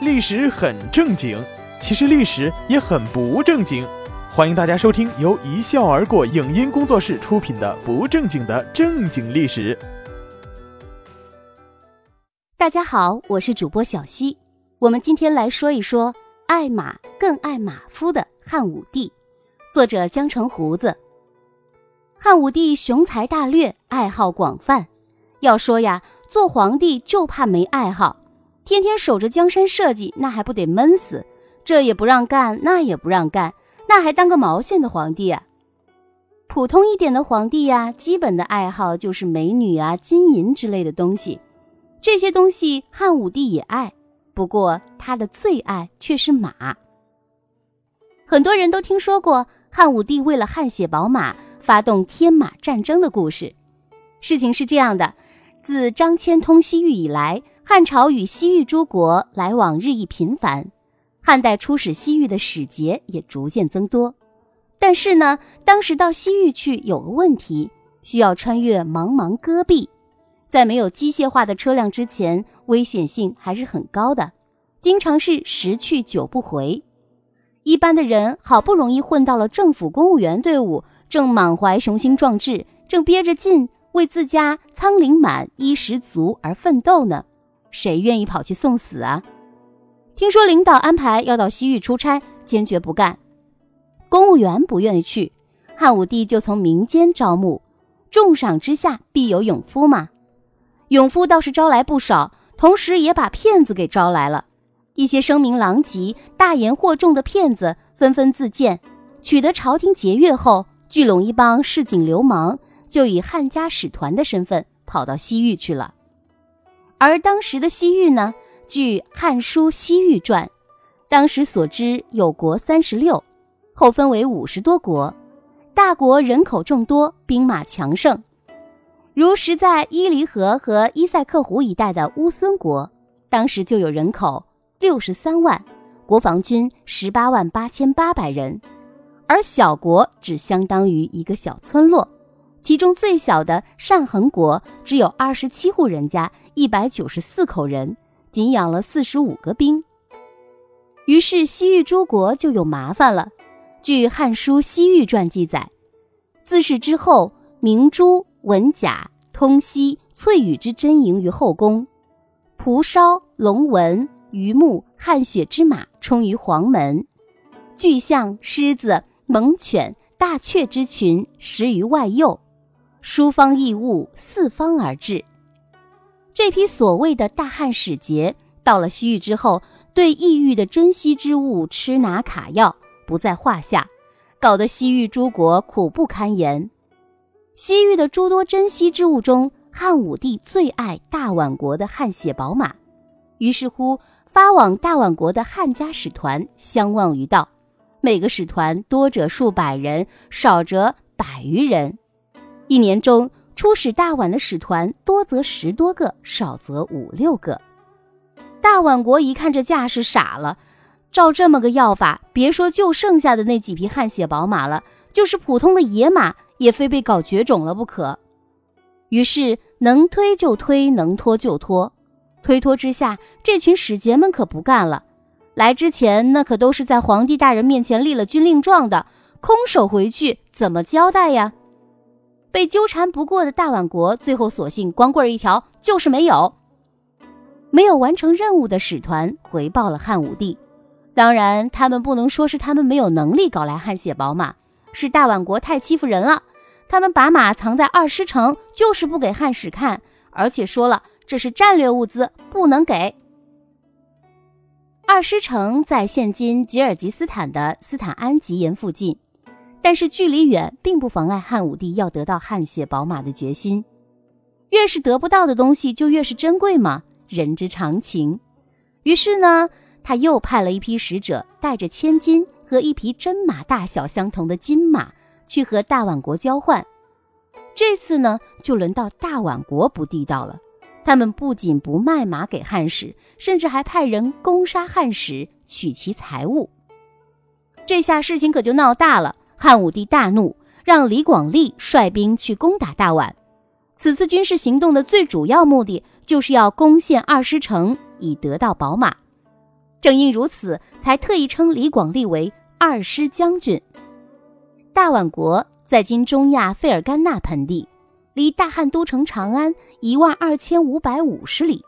历史很正经，其实历史也很不正经。欢迎大家收听由一笑而过影音工作室出品的《不正经的正经历史》。大家好，我是主播小溪。我们今天来说一说爱马更爱马夫的汉武帝，作者江城胡子。汉武帝雄才大略，爱好广泛。要说呀，做皇帝就怕没爱好，天天守着江山社稷，那还不得闷死？这也不让干，那也不让干，那还当个毛线的皇帝啊？普通一点的皇帝呀，基本的爱好就是美女啊、金银之类的东西。这些东西汉武帝也爱，不过他的最爱却是马。很多人都听说过汉武帝为了汗血宝马发动天马战争的故事。事情是这样的。自张骞通西域以来，汉朝与西域诸国来往日益频繁，汉代出使西域的使节也逐渐增多。但是呢，当时到西域去有个问题，需要穿越茫茫戈壁，在没有机械化的车辆之前，危险性还是很高的，经常是十去九不回。一般的人好不容易混到了政府公务员队伍，正满怀雄心壮志，正憋着劲。为自家仓廪满衣食足而奋斗呢，谁愿意跑去送死啊？听说领导安排要到西域出差，坚决不干。公务员不愿意去，汉武帝就从民间招募，重赏之下必有勇夫嘛。勇夫倒是招来不少，同时也把骗子给招来了。一些声名狼藉、大言惑众的骗子纷纷自荐，取得朝廷节钺后，聚拢一帮市井流氓。就以汉家使团的身份跑到西域去了，而当时的西域呢，据《汉书西域传》，当时所知有国三十六，后分为五十多国，大国人口众多，兵马强盛，如实在伊犁河和伊塞克湖一带的乌孙国，当时就有人口六十三万，国防军十八万八千八百人，而小国只相当于一个小村落。其中最小的单衡国只有二十七户人家，一百九十四口人，仅养了四十五个兵。于是西域诸国就有麻烦了。据《汉书·西域传》记载，自是之后，明珠、文甲、通西、翠羽之真营于后宫，蒲烧、龙纹、榆木、汗血之马充于黄门，巨象、狮子、猛犬、大雀之群食于外右。诸方异物四方而至。这批所谓的大汉使节到了西域之后，对异域的珍稀之物吃拿卡要不在话下，搞得西域诸国苦不堪言。西域的诸多珍稀之物中，汉武帝最爱大宛国的汗血宝马，于是乎发往大宛国的汉家使团相望于道，每个使团多者数百人，少则百余人。一年中出使大宛的使团多则十多个，少则五六个。大宛国一看这架势，傻了。照这么个要法，别说就剩下的那几匹汗血宝马了，就是普通的野马，也非被搞绝种了不可。于是能推就推，能拖就拖。推脱之下，这群使节们可不干了。来之前，那可都是在皇帝大人面前立了军令状的，空手回去怎么交代呀？被纠缠不过的大宛国，最后索性光棍一条，就是没有。没有完成任务的使团回报了汉武帝。当然，他们不能说是他们没有能力搞来汗血宝马，是大宛国太欺负人了。他们把马藏在二师城，就是不给汉使看，而且说了这是战略物资，不能给。二师城在现今吉尔吉斯坦的斯坦安吉延附近。但是距离远，并不妨碍汉武帝要得到汗血宝马的决心。越是得不到的东西，就越是珍贵嘛，人之常情。于是呢，他又派了一批使者，带着千金和一匹真马大小相同的金马，去和大宛国交换。这次呢，就轮到大宛国不地道了。他们不仅不卖马给汉使，甚至还派人攻杀汉使，取其财物。这下事情可就闹大了。汉武帝大怒，让李广利率兵去攻打大宛。此次军事行动的最主要目的，就是要攻陷二师城，以得到宝马。正因如此，才特意称李广利为二师将军。大宛国在今中亚费尔干纳盆地，离大汉都城长安一万二千五百五十里。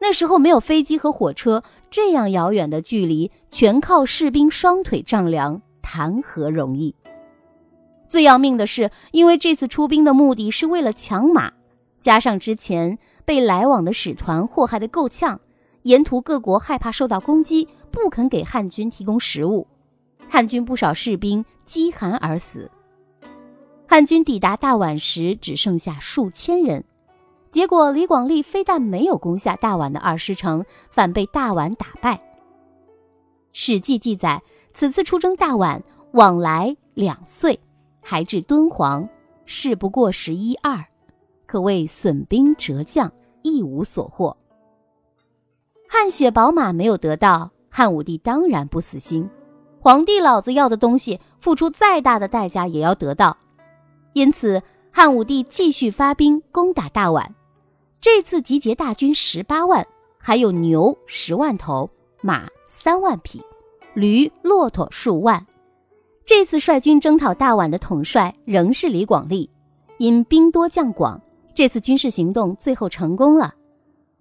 那时候没有飞机和火车，这样遥远的距离，全靠士兵双腿丈量，谈何容易？最要命的是，因为这次出兵的目的是为了抢马，加上之前被来往的使团祸害的够呛，沿途各国害怕受到攻击，不肯给汉军提供食物，汉军不少士兵饥寒而死。汉军抵达大宛时，只剩下数千人。结果，李广利非但没有攻下大宛的二师城，反被大宛打败。《史记》记载，此次出征大宛，往来两岁，还至敦煌，事不过十一二，可谓损兵折将，一无所获。汗血宝马没有得到，汉武帝当然不死心，皇帝老子要的东西，付出再大的代价也要得到，因此汉武帝继续发兵攻打大宛。这次集结大军十八万，还有牛十万头，马三万匹，驴、骆驼数万。这次率军征讨大宛的统帅仍是李广利，因兵多将广，这次军事行动最后成功了。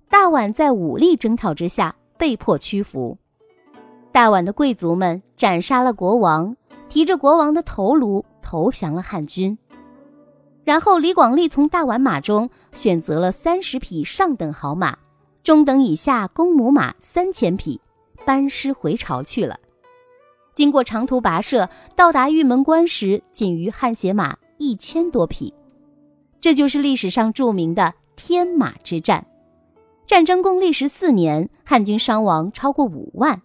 大宛在武力征讨之下被迫屈服。大宛的贵族们斩杀了国王，提着国王的头颅投降了汉军。然后，李广利从大宛马中选择了三十匹上等好马，中等以下公母马三千匹，班师回朝去了。经过长途跋涉，到达玉门关时，仅余汗血马一千多匹。这就是历史上著名的天马之战。战争共历时四年，汉军伤亡超过五万。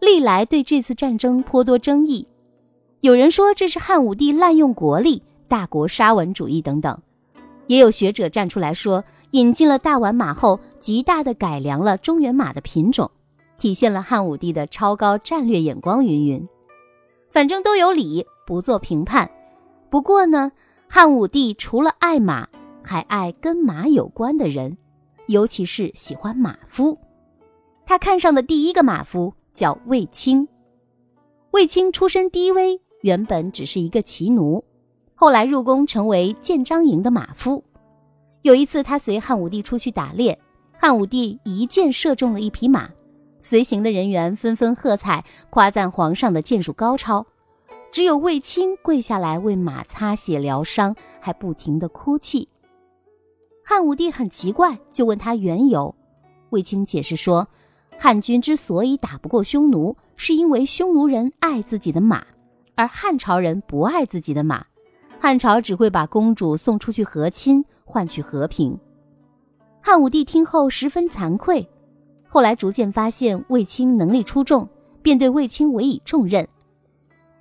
历来对这次战争颇多争议，有人说这是汉武帝滥用国力。大国沙文主义等等，也有学者站出来说，引进了大宛马后，极大的改良了中原马的品种，体现了汉武帝的超高战略眼光。云云，反正都有理，不做评判。不过呢，汉武帝除了爱马，还爱跟马有关的人，尤其是喜欢马夫。他看上的第一个马夫叫卫青。卫青出身低微，原本只是一个骑奴。后来入宫成为建章营的马夫。有一次，他随汉武帝出去打猎，汉武帝一箭射中了一匹马，随行的人员纷纷喝彩，夸赞皇上的剑术高超。只有卫青跪下来为马擦血疗伤，还不停地哭泣。汉武帝很奇怪，就问他缘由。卫青解释说，汉军之所以打不过匈奴，是因为匈奴人爱自己的马，而汉朝人不爱自己的马。汉朝只会把公主送出去和亲，换取和平。汉武帝听后十分惭愧，后来逐渐发现卫青能力出众，便对卫青委以重任。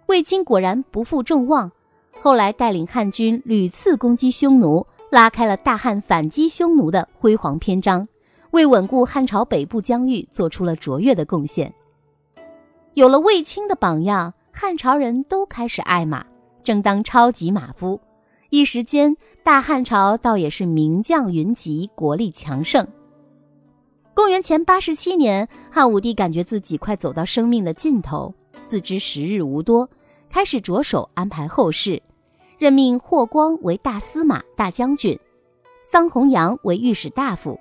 卫青果然不负众望，后来带领汉军屡次攻击匈奴，拉开了大汉反击匈奴的辉煌篇章，为稳固汉朝北部疆域做出了卓越的贡献。有了卫青的榜样，汉朝人都开始爱马。正当超级马夫，一时间大汉朝倒也是名将云集，国力强盛。公元前八十七年，汉武帝感觉自己快走到生命的尽头，自知时日无多，开始着手安排后事，任命霍光为大司马、大将军，桑弘羊为御史大夫，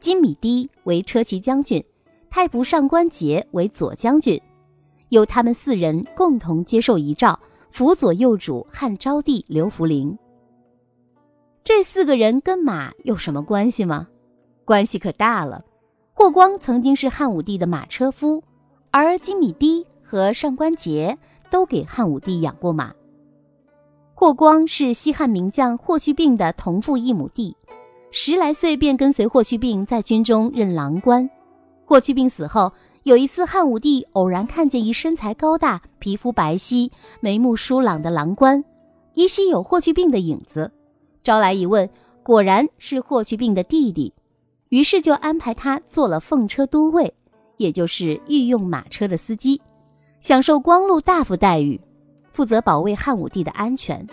金米低为车骑将军，太仆上官桀为左将军，由他们四人共同接受遗诏。辅佐幼主汉昭帝刘弗陵，这四个人跟马有什么关系吗？关系可大了。霍光曾经是汉武帝的马车夫，而金米低和上官桀都给汉武帝养过马。霍光是西汉名将霍去病的同父异母弟，十来岁便跟随霍去病在军中任郎官。霍去病死后。有一次，汉武帝偶然看见一身材高大、皮肤白皙、眉目疏朗的郎官，依稀有霍去病的影子。招来一问，果然是霍去病的弟弟，于是就安排他做了奉车都尉，也就是御用马车的司机，享受光禄大夫待遇，负责保卫汉武帝的安全。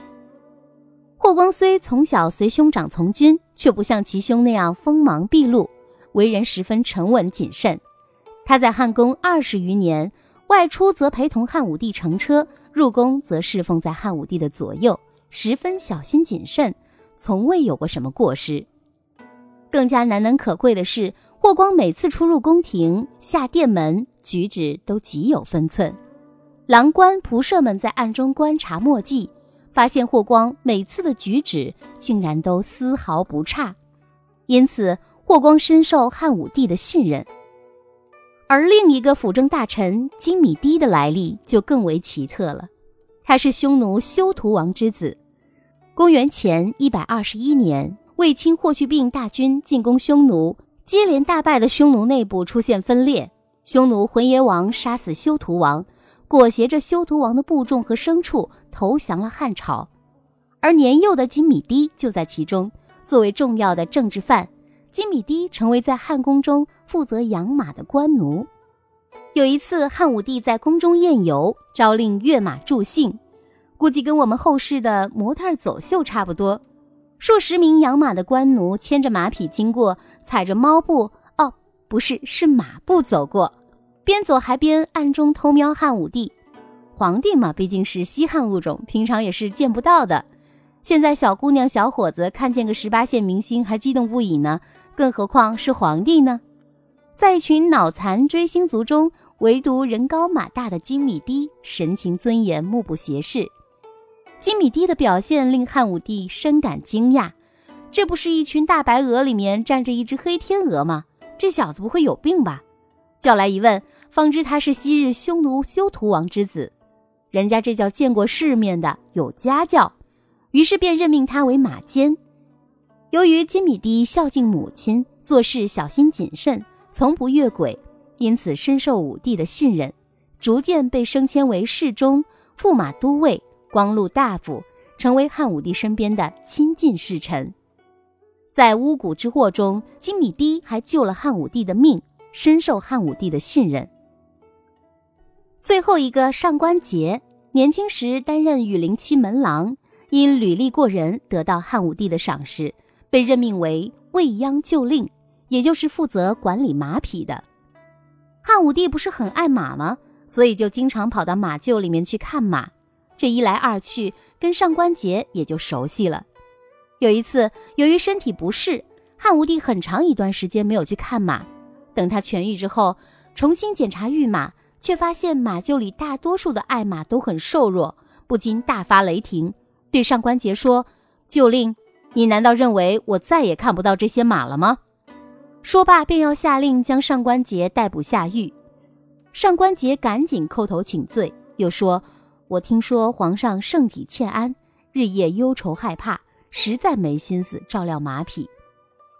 霍光虽从小随兄长从军，却不像其兄那样锋芒毕露，为人十分沉稳谨慎。他在汉宫二十余年，外出则陪同汉武帝乘车，入宫则侍奉在汉武帝的左右，十分小心谨慎，从未有过什么过失。更加难能可贵的是，霍光每次出入宫廷、下殿门，举止都极有分寸。郎官仆射们在暗中观察墨迹，发现霍光每次的举止竟然都丝毫不差，因此霍光深受汉武帝的信任。而另一个辅政大臣金米堤的来历就更为奇特了，他是匈奴休屠王之子。公元前一百二十一年，卫青霍去病大军进攻匈奴，接连大败的匈奴内部出现分裂，匈奴浑邪王杀死休屠王，裹挟着休屠王的部众和牲畜投降了汉朝，而年幼的金米堤就在其中，作为重要的政治犯。金米堤成为在汉宫中负责养马的官奴。有一次，汉武帝在宫中宴游，诏令跃马助兴，估计跟我们后世的模特走秀差不多。数十名养马的官奴牵着马匹经过，踩着猫步（哦，不是，是马步）走过，边走还边暗中偷瞄汉武帝。皇帝嘛，毕竟是稀罕物种，平常也是见不到的。现在小姑娘、小伙子看见个十八线明星还激动不已呢。更何况是皇帝呢？在一群脑残追星族中，唯独人高马大的金米堤神情尊严，目不斜视。金米帝的表现令汉武帝深感惊讶。这不是一群大白鹅里面站着一只黑天鹅吗？这小子不会有病吧？叫来一问，方知他是昔日匈奴休屠王之子，人家这叫见过世面的，有家教。于是便任命他为马监。由于金米帝孝敬母亲，做事小心谨慎，从不越轨，因此深受武帝的信任，逐渐被升迁为侍中、驸马都尉、光禄大夫，成为汉武帝身边的亲近侍臣。在巫蛊之祸中，金米低还救了汉武帝的命，深受汉武帝的信任。最后一个上官桀，年轻时担任羽林七门郎，因履历过人，得到汉武帝的赏识。被任命为未央旧令，也就是负责管理马匹的。汉武帝不是很爱马吗？所以就经常跑到马厩里面去看马。这一来二去，跟上官桀也就熟悉了。有一次，由于身体不适，汉武帝很长一段时间没有去看马。等他痊愈之后，重新检查御马，却发现马厩里大多数的爱马都很瘦弱，不禁大发雷霆，对上官桀说：“旧令。”你难道认为我再也看不到这些马了吗？说罢，便要下令将上官桀逮捕下狱。上官桀赶紧叩头请罪，又说：“我听说皇上圣体欠安，日夜忧愁害怕，实在没心思照料马匹。”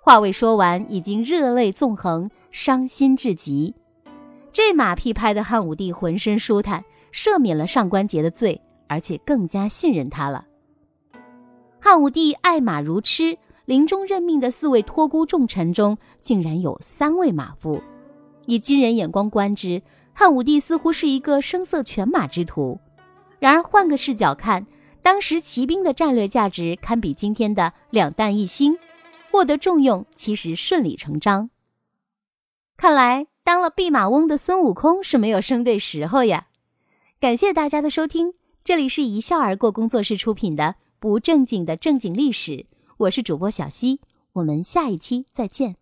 话未说完，已经热泪纵横，伤心至极。这马屁拍得汉武帝浑身舒坦，赦免了上官桀的罪，而且更加信任他了。汉武帝爱马如痴，临终任命的四位托孤重臣中，竟然有三位马夫。以今人眼光观之，汉武帝似乎是一个声色犬马之徒。然而换个视角看，当时骑兵的战略价值堪比今天的两弹一星，获得重用其实顺理成章。看来当了弼马翁的孙悟空是没有生对时候呀！感谢大家的收听，这里是一笑而过工作室出品的。不正经的正经历史，我是主播小溪，我们下一期再见。